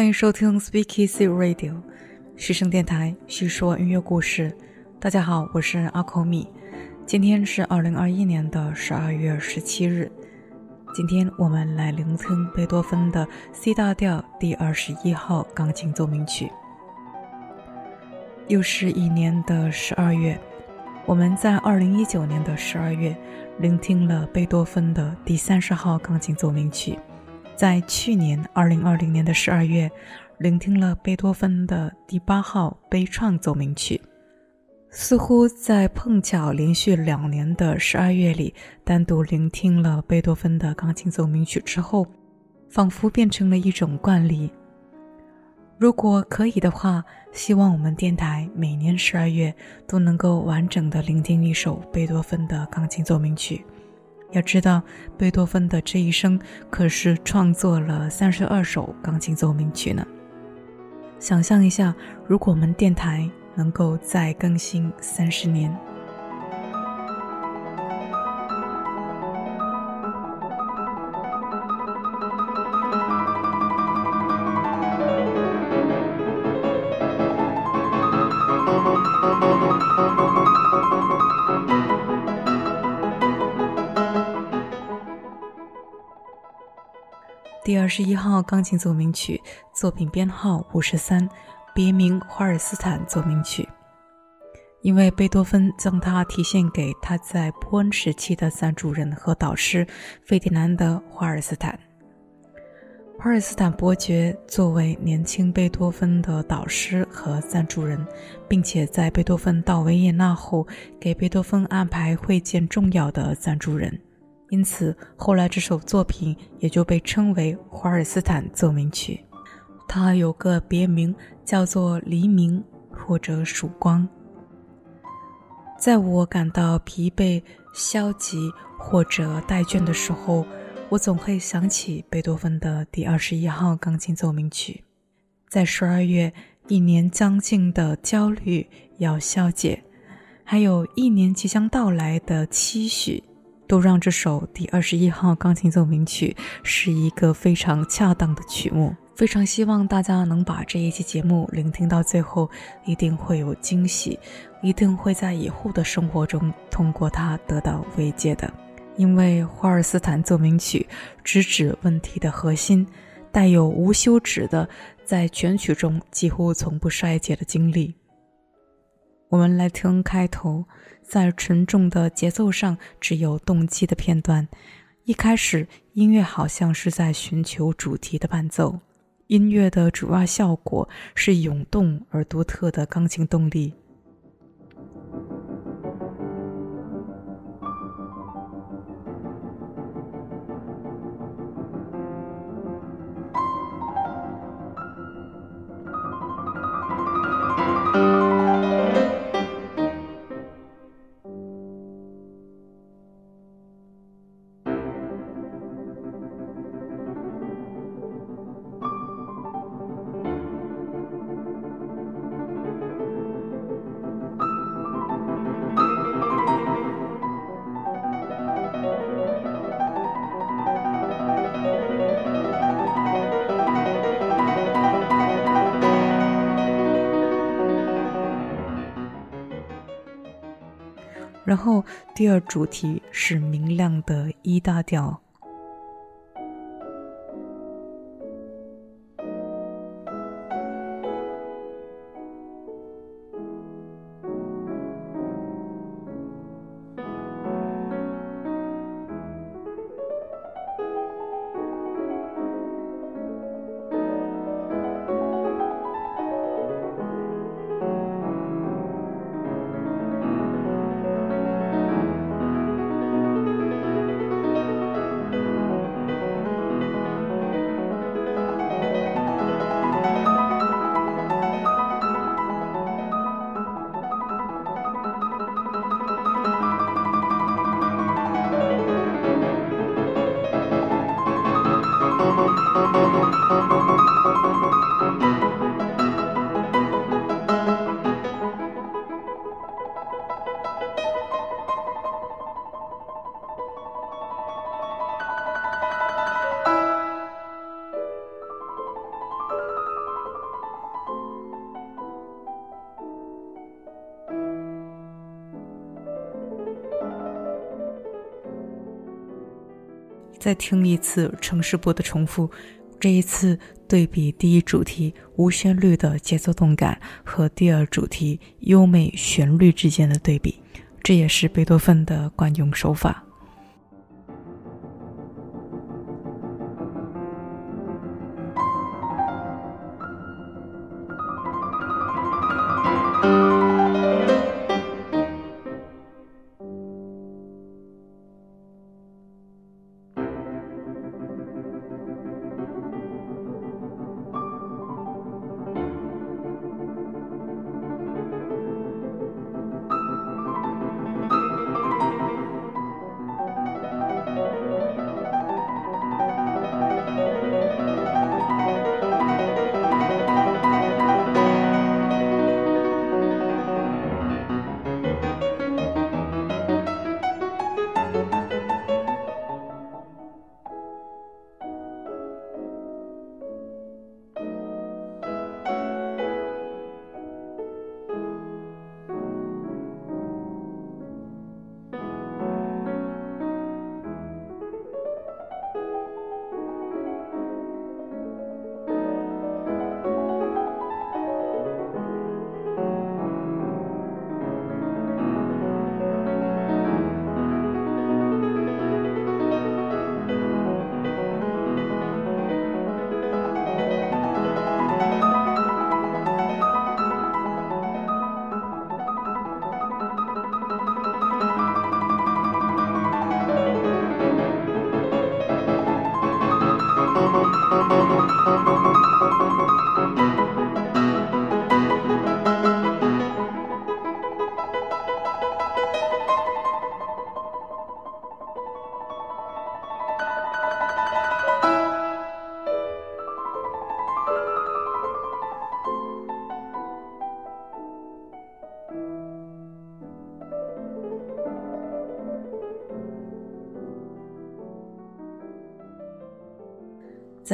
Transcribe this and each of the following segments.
欢迎收听 Speak Easy Radio，嘘声电台，叙说音乐故事。大家好，我是阿口米。今天是二零二一年的十二月十七日。今天我们来聆听贝多芬的 C 大调第二十一号钢琴奏鸣曲。又是一年的十二月，我们在二零一九年的十二月聆听了贝多芬的第三十号钢琴奏鸣曲。在去年二零二零年的十二月，聆听了贝多芬的第八号悲怆奏鸣曲。似乎在碰巧连续两年的十二月里，单独聆听了贝多芬的钢琴奏鸣曲之后，仿佛变成了一种惯例。如果可以的话，希望我们电台每年十二月都能够完整的聆听一首贝多芬的钢琴奏鸣曲。要知道，贝多芬的这一生可是创作了三十二首钢琴奏鸣曲呢。想象一下，如果我们电台能够再更新三十年。十一号钢琴奏鸣曲，作品编号五十三，别名《华尔斯坦奏鸣曲》，因为贝多芬将它题献给他在波恩时期的赞助人和导师费迪南德·华尔斯坦。华尔斯坦伯爵作为年轻贝多芬的导师和赞助人，并且在贝多芬到维也纳后，给贝多芬安排会见重要的赞助人。因此，后来这首作品也就被称为《华尔斯坦奏鸣曲》。它有个别名叫做“黎明”或者“曙光”。在我感到疲惫、消极或者怠倦的时候，我总会想起贝多芬的第二十一号钢琴奏鸣曲。在十二月，一年将近的焦虑要消解，还有一年即将到来的期许。都让这首第二十一号钢琴奏鸣曲是一个非常恰当的曲目。非常希望大家能把这一期节目聆听到最后，一定会有惊喜，一定会在以后的生活中通过它得到慰藉的。因为华尔斯坦奏鸣曲直指问题的核心，带有无休止的在全曲中几乎从不衰竭的经历。我们来听开头，在沉重的节奏上只有动机的片段。一开始，音乐好像是在寻求主题的伴奏。音乐的主要效果是涌动而独特的钢琴动力。然后，第二主题是明亮的 E 大调。再听一次城市部的重复，这一次对比第一主题无旋律的节奏动感和第二主题优美旋律之间的对比，这也是贝多芬的惯用手法。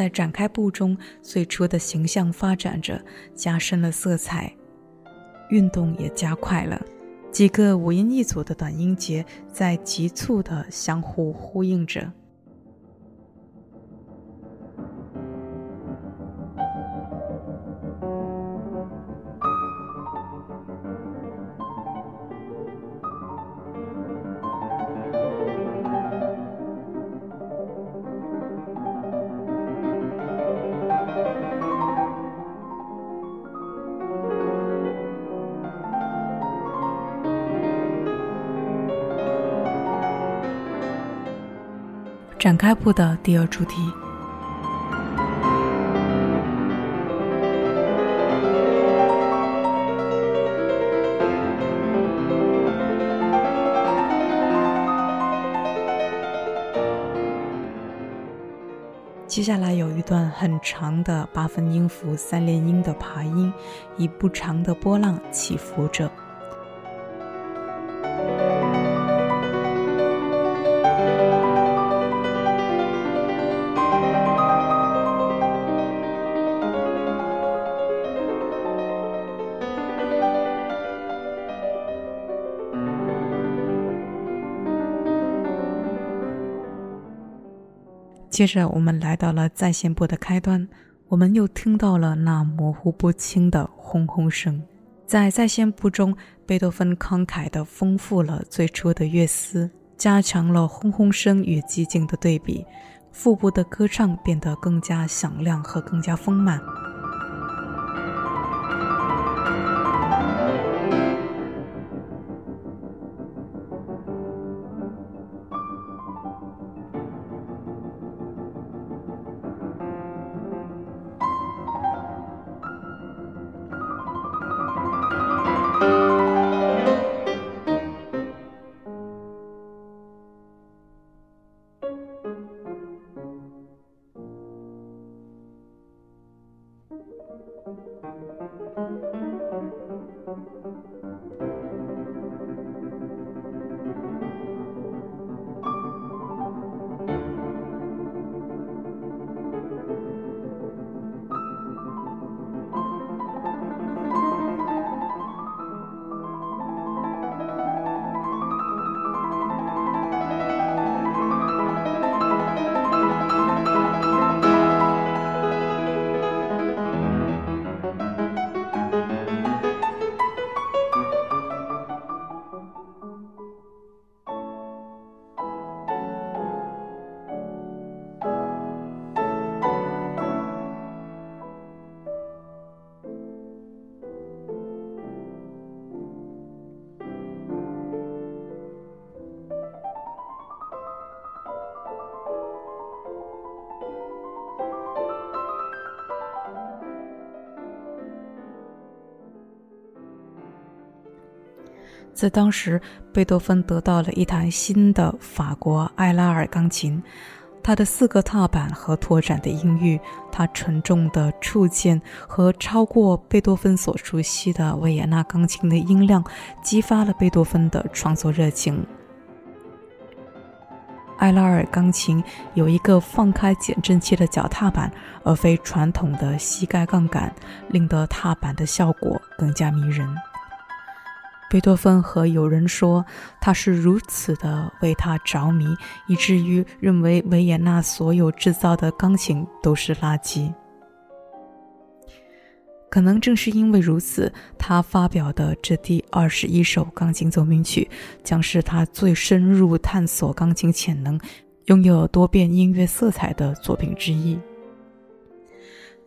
在展开部中，最初的形象发展着，加深了色彩，运动也加快了。几个五音一组的短音节在急促的相互呼应着。展开部的第二主题。接下来有一段很长的八分音符三连音的爬音，以不长的波浪起伏着。接着，我们来到了在线部的开端，我们又听到了那模糊不清的轰轰声。在在线部中，贝多芬慷慨地丰富了最初的乐思，加强了轰轰声与寂静的对比，腹部的歌唱变得更加响亮和更加丰满。在当时，贝多芬得到了一台新的法国艾拉尔钢琴，它的四个踏板和拓展的音域，它沉重的触键和超过贝多芬所熟悉的维也纳钢琴的音量，激发了贝多芬的创作热情。艾拉尔钢琴有一个放开减震器的脚踏板，而非传统的膝盖杠杆，令得踏板的效果更加迷人。贝多芬和友人说，他是如此的为他着迷，以至于认为维也纳所有制造的钢琴都是垃圾。可能正是因为如此，他发表的这第二十一首钢琴奏鸣曲，将是他最深入探索钢琴潜能、拥有多变音乐色彩的作品之一。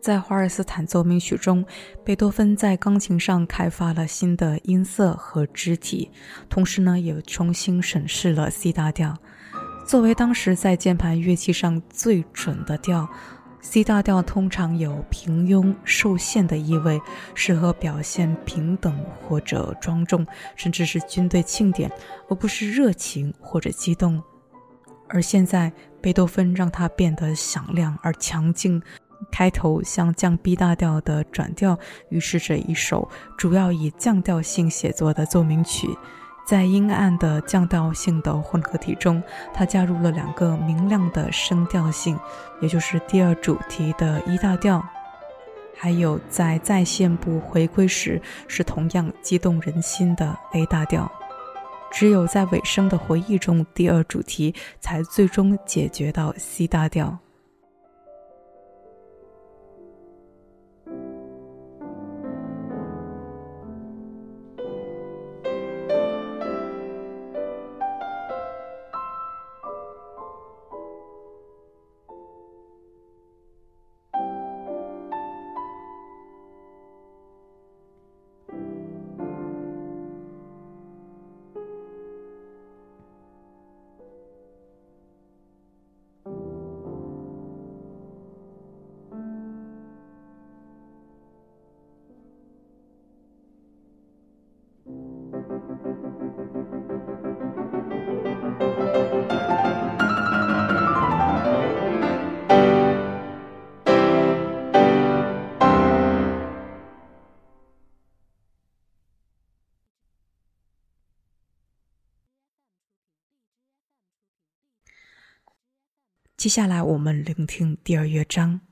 在华尔斯坦奏鸣曲中，贝多芬在钢琴上开发了新的音色和肢体，同时呢，也重新审视了 C 大调。作为当时在键盘乐器上最准的调，C 大调通常有平庸、受限的意味，适合表现平等或者庄重，甚至是军队庆典，而不是热情或者激动。而现在，贝多芬让它变得响亮而强劲。开头像降 B 大调的转调，预示着一首主要以降调性写作的奏鸣曲。在阴暗的降调性的混合体中，它加入了两个明亮的升调性，也就是第二主题的一大调，还有在再现部回归时是同样激动人心的 A 大调。只有在尾声的回忆中，第二主题才最终解决到 C 大调。接下来，我们聆听第二乐章。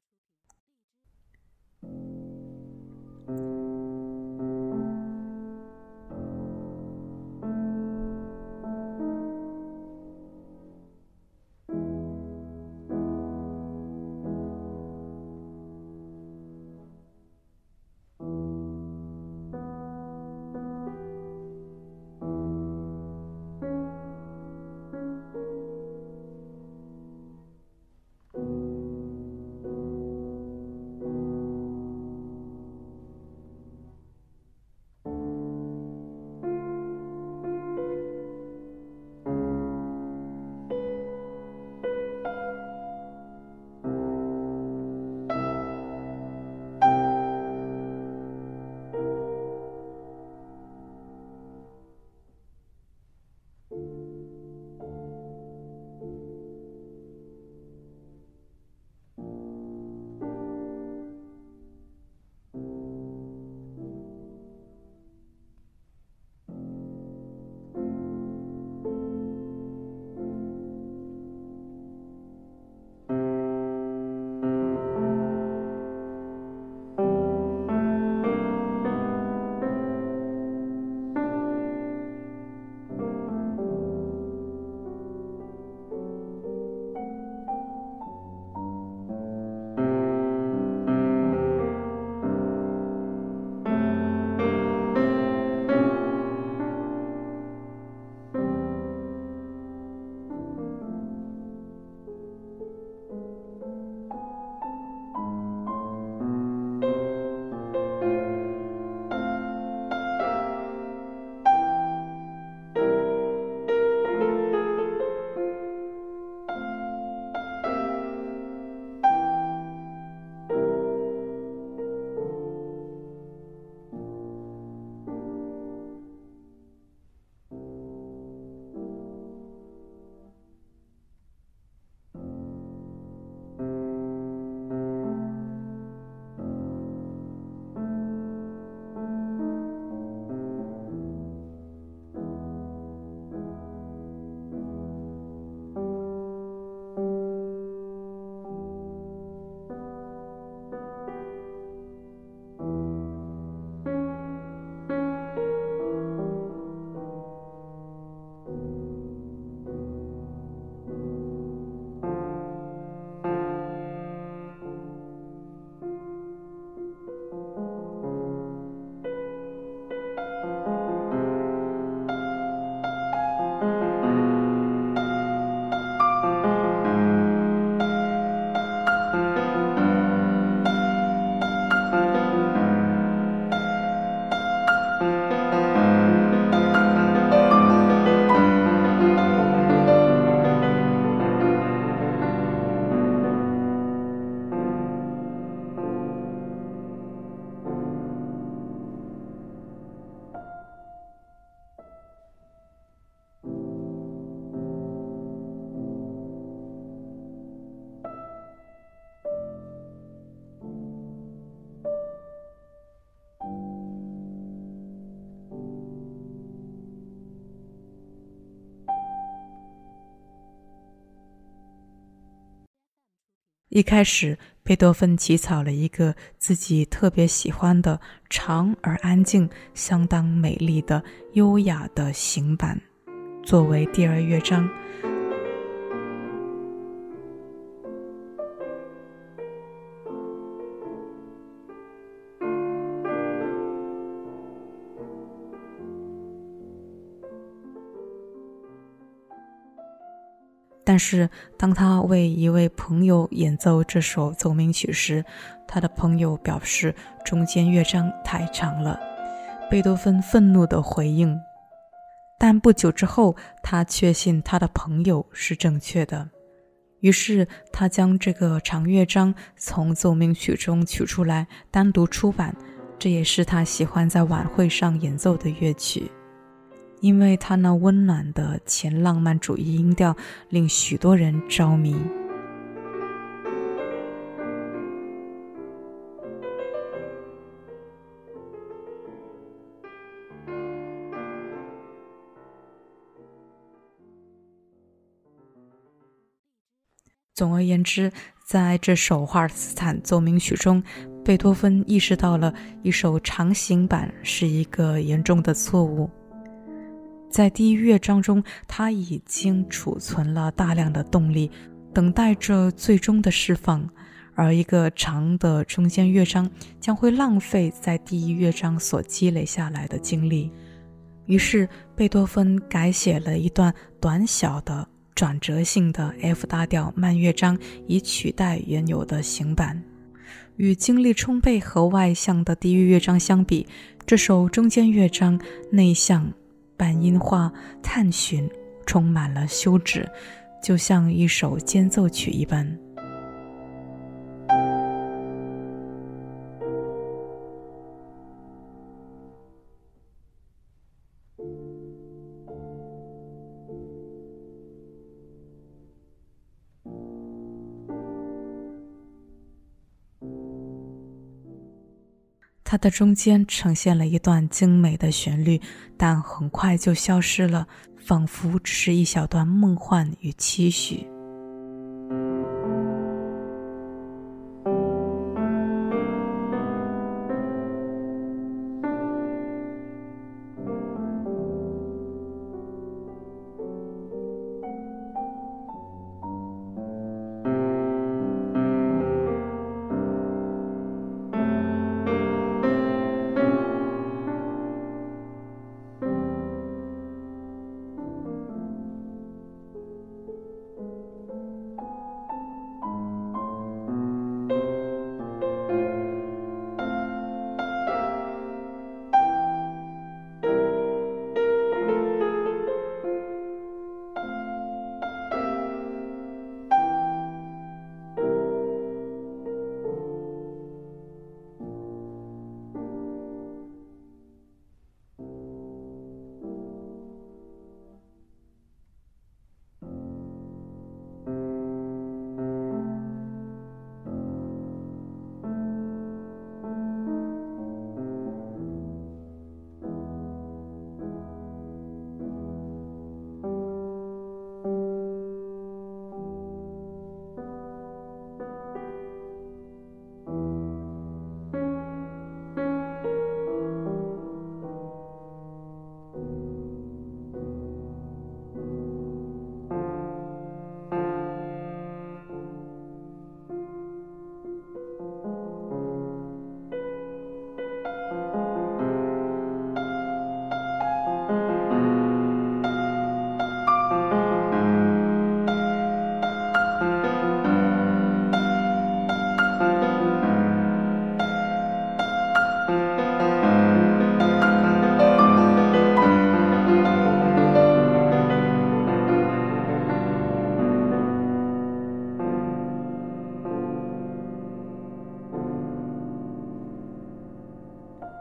一开始，贝多芬起草了一个自己特别喜欢的长而安静、相当美丽的优雅的行板，作为第二乐章。但是，当他为一位朋友演奏这首奏鸣曲时，他的朋友表示中间乐章太长了。贝多芬愤怒地回应，但不久之后，他确信他的朋友是正确的，于是他将这个长乐章从奏鸣曲中取出来，单独出版。这也是他喜欢在晚会上演奏的乐曲。因为他那温暖的前浪漫主义音调令许多人着迷。总而言之，在这首华尔斯坦奏鸣曲中，贝多芬意识到了一首长行板是一个严重的错误。在第一乐章中，他已经储存了大量的动力，等待着最终的释放；而一个长的中间乐章将会浪费在第一乐章所积累下来的精力。于是，贝多芬改写了一段短小的转折性的 F 大调慢乐章，以取代原有的行板。与精力充沛和外向的第一乐章相比，这首中间乐章内向。半音化探寻，充满了休止，就像一首间奏曲一般。它的中间呈现了一段精美的旋律，但很快就消失了，仿佛只是一小段梦幻与期许。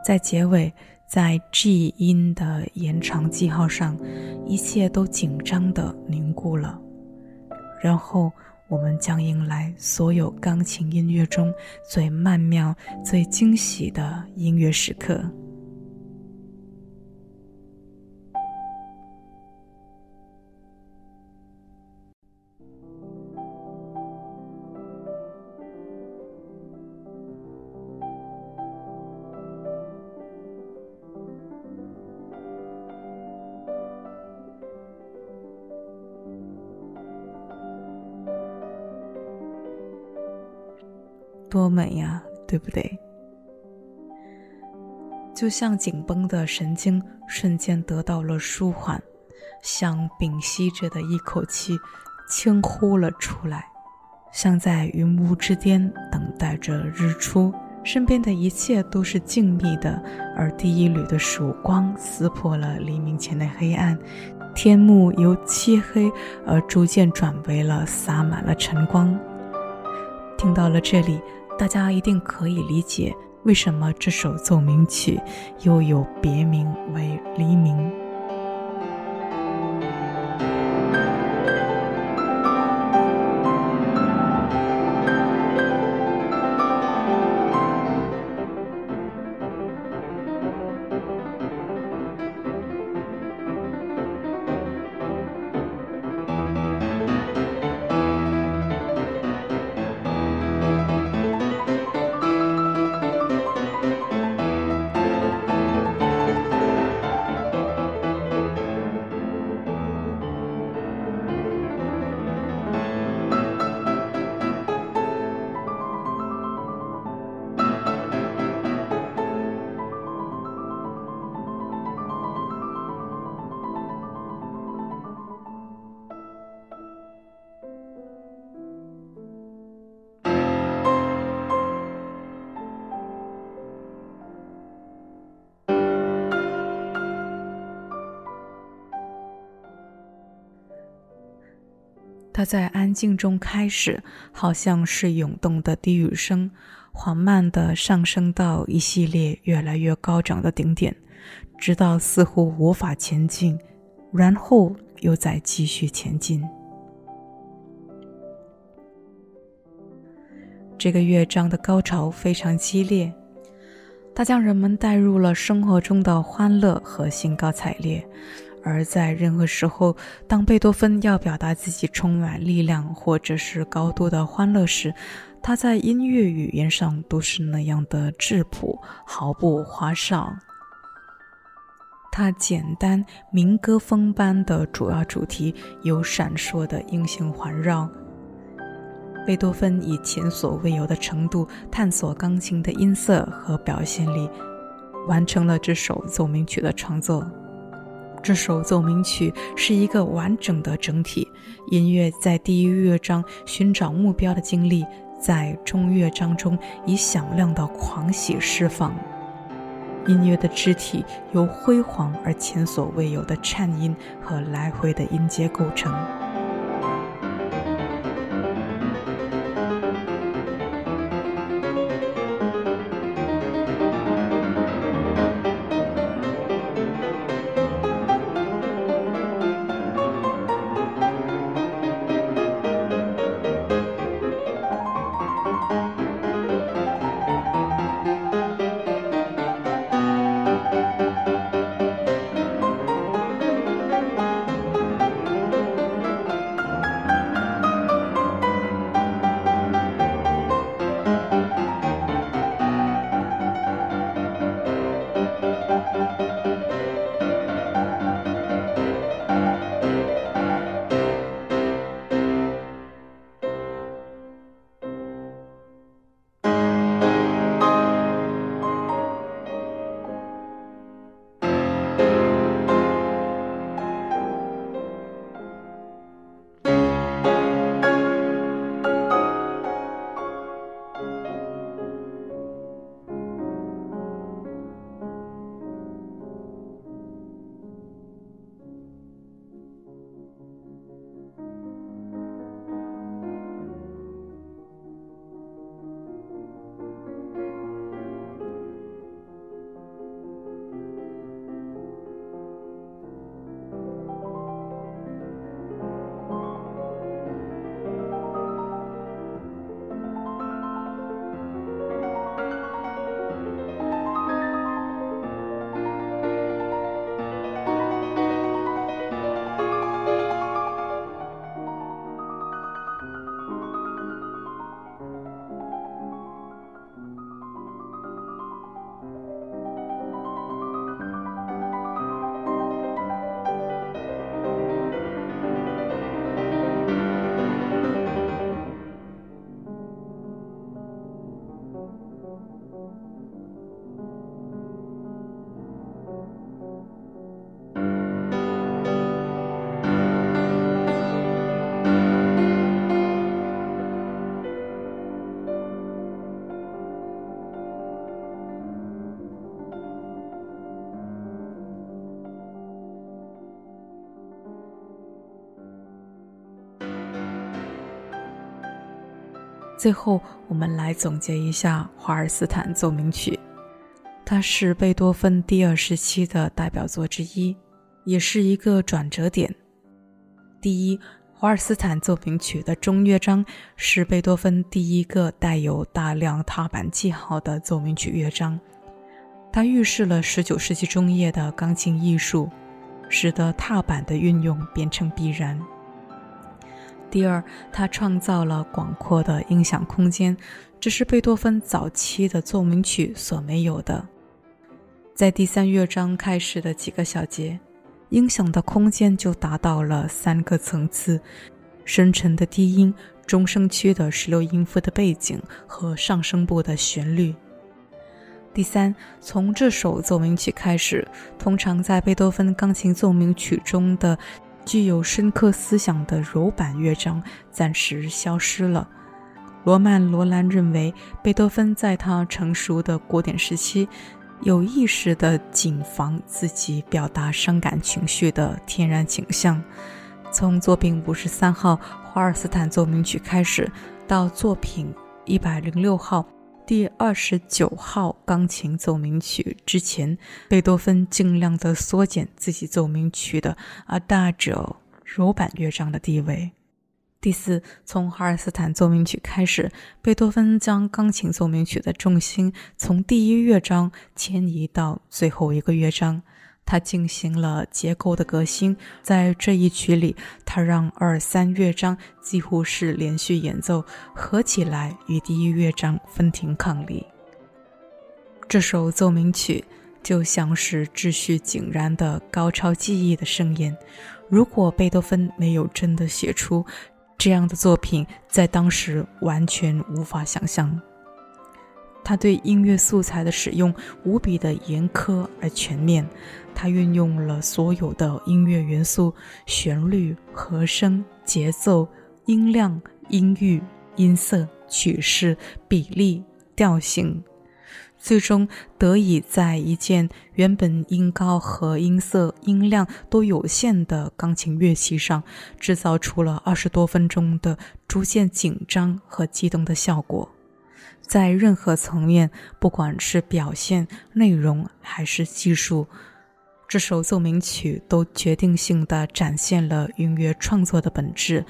在结尾，在 G 音的延长记号上，一切都紧张的凝固了。然后，我们将迎来所有钢琴音乐中最曼妙、最惊喜的音乐时刻。多美呀，对不对？就像紧绷的神经瞬间得到了舒缓，像屏息着的一口气轻呼了出来，像在云雾之巅等待着日出。身边的一切都是静谧的，而第一缕的曙光撕破了黎明前的黑暗，天幕由漆黑而逐渐转为了洒满了晨光。听到了这里，大家一定可以理解为什么这首奏鸣曲又有别名为《黎明》。它在安静中开始，好像是涌动的低语声，缓慢地上升到一系列越来越高涨的顶点，直到似乎无法前进，然后又再继续前进。这个乐章的高潮非常激烈，它将人们带入了生活中的欢乐和兴高采烈。而在任何时候，当贝多芬要表达自己充满力量或者是高度的欢乐时，他在音乐语言上都是那样的质朴，毫不花哨。他简单民歌风般的主要主题有闪烁的音型环绕。贝多芬以前所未有的程度探索钢琴的音色和表现力，完成了这首奏鸣曲的创作。这首奏鸣曲是一个完整的整体，音乐在第一乐章寻找目标的经历，在中乐章中以响亮的狂喜释放。音乐的肢体由辉煌而前所未有的颤音和来回的音阶构成。最后，我们来总结一下华尔斯坦奏鸣曲，它是贝多芬第二时期的代表作之一，也是一个转折点。第一，华尔斯坦奏鸣曲的中乐章是贝多芬第一个带有大量踏板记号的奏鸣曲乐章，它预示了19世纪中叶的钢琴艺术，使得踏板的运用变成必然。第二，他创造了广阔的音响空间，这是贝多芬早期的奏鸣曲所没有的。在第三乐章开始的几个小节，音响的空间就达到了三个层次：深沉的低音、中声区的十六音符的背景和上声部的旋律。第三，从这首奏鸣曲开始，通常在贝多芬钢琴奏鸣曲中的。具有深刻思想的柔板乐章暂时消失了。罗曼·罗兰认为，贝多芬在他成熟的古典时期，有意识地谨防自己表达伤感情绪的天然倾向。从作品五十三号华尔斯坦奏鸣曲开始，到作品一百零六号。第二十九号钢琴奏鸣曲之前，贝多芬尽量的缩减自己奏鸣曲的阿大者柔板乐章的地位。第四，从哈尔斯坦奏鸣曲开始，贝多芬将钢琴奏鸣曲的重心从第一乐章迁移到最后一个乐章。他进行了结构的革新，在这一曲里，他让二三乐章几乎是连续演奏，合起来与第一乐章分庭抗礼。这首奏鸣曲就像是秩序井然的高超技艺的盛宴。如果贝多芬没有真的写出这样的作品，在当时完全无法想象。他对音乐素材的使用无比的严苛而全面，他运用了所有的音乐元素：旋律、和声、节奏、音量、音域、音色、曲式、比例、调性，最终得以在一件原本音高和音色、音量都有限的钢琴乐器上，制造出了二十多分钟的逐渐紧张和激动的效果。在任何层面，不管是表现、内容还是技术，这首奏鸣曲都决定性地展现了音乐创作的本质。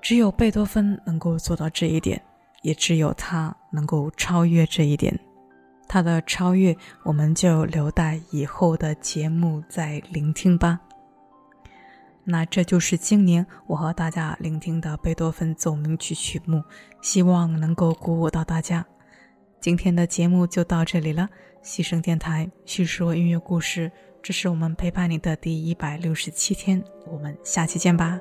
只有贝多芬能够做到这一点，也只有他能够超越这一点。他的超越，我们就留待以后的节目再聆听吧。那这就是今年我和大家聆听的贝多芬奏鸣曲曲目，希望能够鼓舞到大家。今天的节目就到这里了，西声电台叙说音乐故事，这是我们陪伴你的第一百六十七天，我们下期见吧。